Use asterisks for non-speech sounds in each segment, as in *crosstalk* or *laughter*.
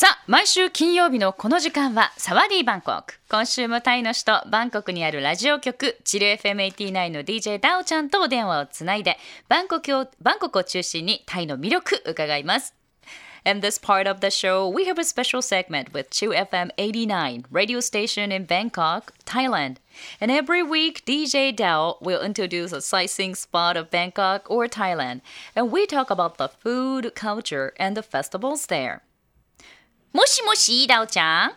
さあ、毎週金曜日のこの時間はサワディーバンコク。今週もタイの首都バンコクにあるラジオ局、チル FM89 の DJ ダオちゃんとお電話をつないで、バンコクを、バンコクを中心にタイの魅力伺います。In this part of the show, we have a special segment with 2FM89 radio station in Bangkok, Thailand. And every week, DJ Dao will introduce a sightseeing spot of Bangkok or Thailand. And we talk about the food, culture, and the festivals there. もしもし、ダオちゃん？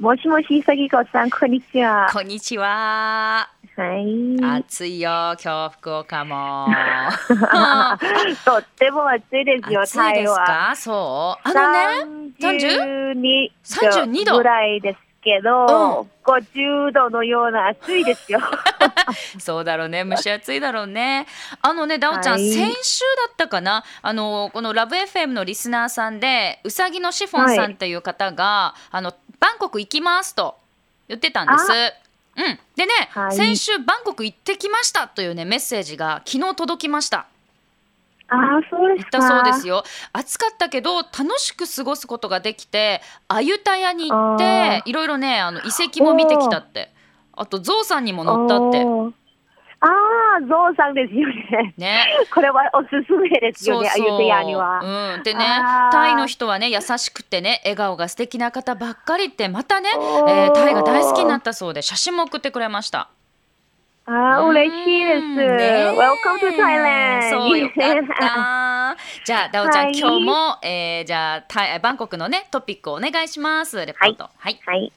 もしもし、さぎこさん、こんにちは。こんにちは。はい。暑いよ、今日福岡も。*laughs* とっても暑いですよ、*laughs* 暑い。ですか？そう。あのね、30? 32度ぐらいですけど、50度のような暑いですよ。*laughs* そうだろうね、蒸し暑いだろうね。あのね、ダオちゃん、はい先週だったかな、あのこのラブ FM のリスナーさんで、うさぎのシフォンさんっていう方が、あのバンコク行きますと言ってたんです。うん、でね、はい先週バンコク行ってきましたというねメッセージが昨日届きました。ああ、そうですか。行ったそうですよ。暑かったけど楽しく過ごすことができて、アユタヤに行っあていろいろねあの遺跡も見てきたって。あとゾウさんにも乗ったって。ああ、ゾウさんですよね。ね。*laughs* これはおすすめですよね、そうそうアユテヤには。うん、でねタイの人はね優しくてね笑顔が素敵な方ばっかりってまたね、えータイが大好きになったそうで写真も送ってくれました。ああ、嬉しいです。うんね Welcome to Thailand! そうよかった。じゃあダオちゃん、はい今日も、えー、じゃあタイバンコクのねトピックをお願いします。レポート。はい。はい。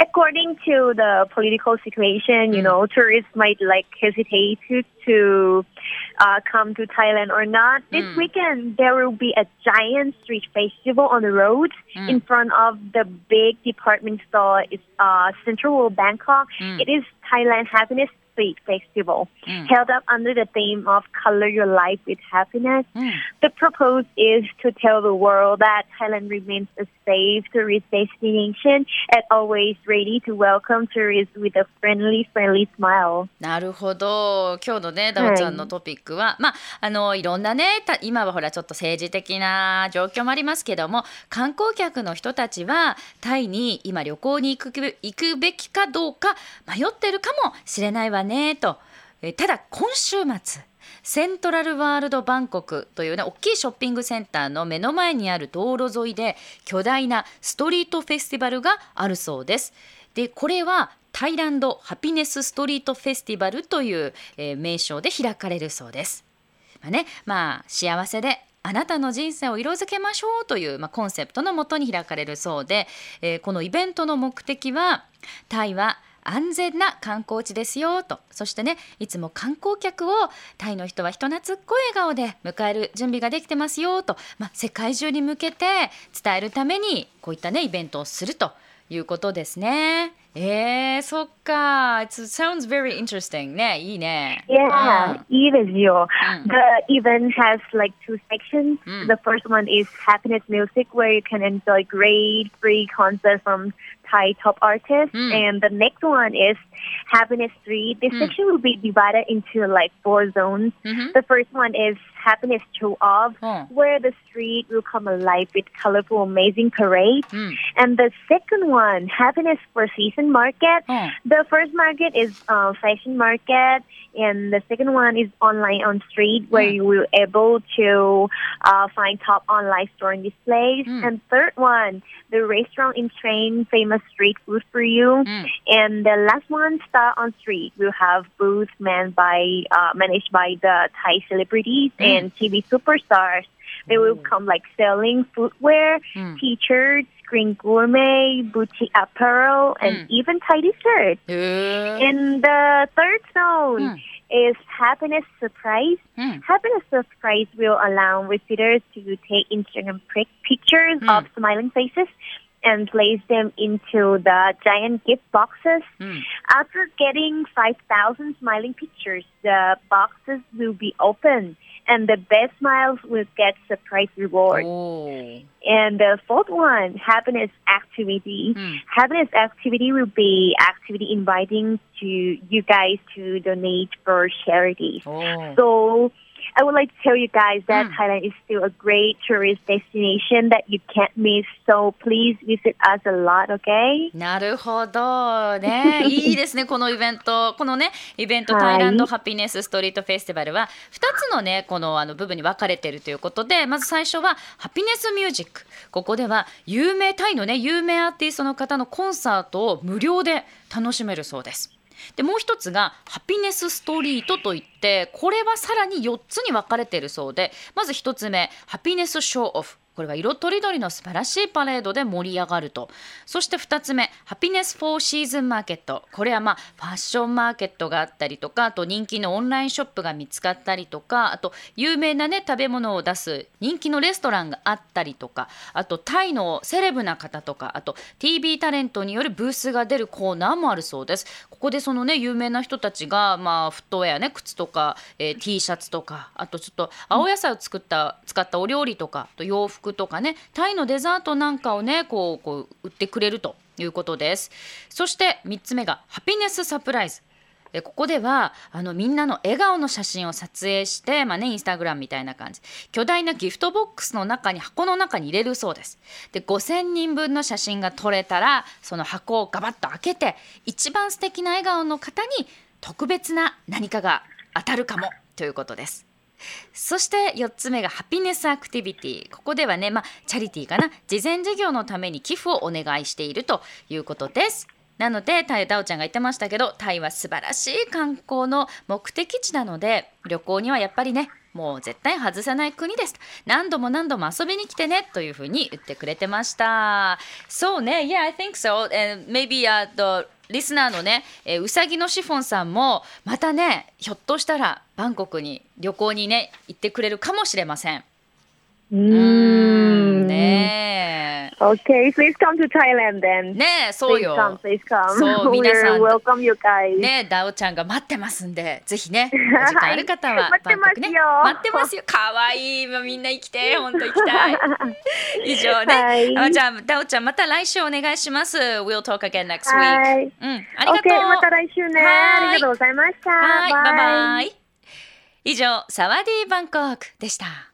According to the political situation, you Mm. know, tourists might like hesitate to, to uh, come to Thailand or not. This Mm. weekend, there will be a giant street festival on the road Mm. in front of the big department store. It's uh, Central Bangkok. Mm. It is Thailand Happiness Street Festival, Mm. held up under the theme of Color Your Life with Happiness. うん The purpose is to tell the world that Thailand remains a safe tourist destination and always ready to welcome tourists with a friendly, friendly smile. なるほど今日のねダオちゃんのトピックは、まああのいろんなねた今はほらちょっと政治的な状況もありますけども観光客の人たちはタイに今旅行に行く行くべきかどうか迷ってるかもしれないわねねと。えただ今週末セントラルワールドバンコクというね大きいショッピングセンターの目の前にある道路沿いで巨大なストリートフェスティバルがあるそうです。でこれはタイランドハピネスストリートフェスティバルという、えー名称で開かれるそうです。まあね、まあ幸せであなたの人生を色づけましょうという、まあ、コンセプトのもとに開かれるそうで、えーこのイベントの目的はタイは安全な観光地ですよとそしてねいつも観光客をタイの人は人懐っこい笑顔で迎える準備ができてますよと、まあ、世界中に向けて伝えるためにこういったねイベントをするということですね。えー、そっ か。It sounds very interesting ね。いいね。 Yeah, it is you. Mm. The event has like two sections. Mm. The first one is happiness music, where you can enjoy great free concerts from Thai top artists, Mm. and the next one is happiness street. This Mm. section will be divided into like four zones. うんふん The first one is happiness show off, Oh. where the street will come alive with colorful, amazing parades. うん。 And the second one, happiness for season market. Oh. The the first market is uh, fashion market, and the second one is online on street, where mm. you will able to uh, find top online store and displays. Mm. And third one, the restaurant in train, famous street food for you. Mm. And the last one, star on street, will have booth man by uh, managed by the Thai celebrities hmm. and TV superstars. They will hmm. come like selling footwear, hmm. t-shirts, offering gourmet, boutique apparel, and mm. even tidy shirts. Uh. In the third zone, mm is happiness surprise. Mm. Happiness surprise will allow visitors to take Instagram pictures mm. of smiling faces and place them into the giant gift boxes. Mm. After getting 5,000 smiling pictures, the boxes will be opened and the best smiles will get surprise reward. Oh. And the fourth one, happiness activity. Mm. Happiness activity will be activity inviting to you guys to donate for charities. Oh. So I would like to tell you guys that Mm. Thailand is still a great tourist destination that you can't miss. So please visit us a lot, okay? なるほどね *laughs* いいですねこのイベントこのねイベント、はいタイランドハピネスストリートフェスティバルは2つのねこのあの部分に分かれているということでまず最初はハピネスミュージックここでは有名タイのね有名アーティストの方のコンサートを無料で楽しめるそうです。でもう一つがハピネスストリートといってこれはさらに4つに分かれているそうでまず1つ目ハピネスショーオフ。これは色とりどりの素晴らしいパレードで盛り上がると。そして2つ目ハピネスフォーシーズンマーケットこれはまあファッションマーケットがあったりとかあと人気のオンラインショップが見つかったりとかあと有名なね食べ物を出す人気のレストランがあったりとかあとタイのセレブな方とかあと TV タレントによるブースが出るコーナーもあるそうです。ここでそのね有名な人たちがまあフットウェアね靴とか、えー T シャツとかあとちょっと青野菜を作った使ったお料理とかと洋服とかねタイのデザートなんかをねこうこう売ってくれるということです。そして3つ目がハピネスサプライズ。えここではあのみんなの笑顔の写真を撮影して、まあね、インスタグラムみたいな感じ。巨大なギフトボックスの中に箱の中に入れるそうです。で5000人分の写真が撮れたらその箱をガバッと開けて一番素敵な笑顔の方に特別な何かが当たるかもということです。そして4つ目がハピネスアクティビティここではね、まあ、チャリティーかな。慈善事業のために寄付をお願いしているということです。なのでタイダオちゃんが言ってましたけどタイは素晴らしい観光の目的地なので旅行にはやっぱりねもう絶対外せない国です。何度も何度も遊びに来てねというふうに言ってくれてました。そうね。Yeah I think so. And maybe、uh, the リスナーのね、えーうさぎのシフォンさんもまたねひょっとしたらバンコクに旅行にね行ってくれるかもしれません。うん Okay, please come to Thailand then. えねえそう Please よ come,。please come. そう皆さん We're welcome you guys. ねえダオちゃんが待ってますんでぜひねお時間ある方は待ってますよね待ってますよかわいいもうみんな生きて本当行きたい以上ね、はいあじゃあダオちゃんまた来週お願いします We'll talk again next は week. いうんありがとう OK、また来週ね。はいありがとうございました。はい、バイイバイ。以上、サワディーバンコクでした。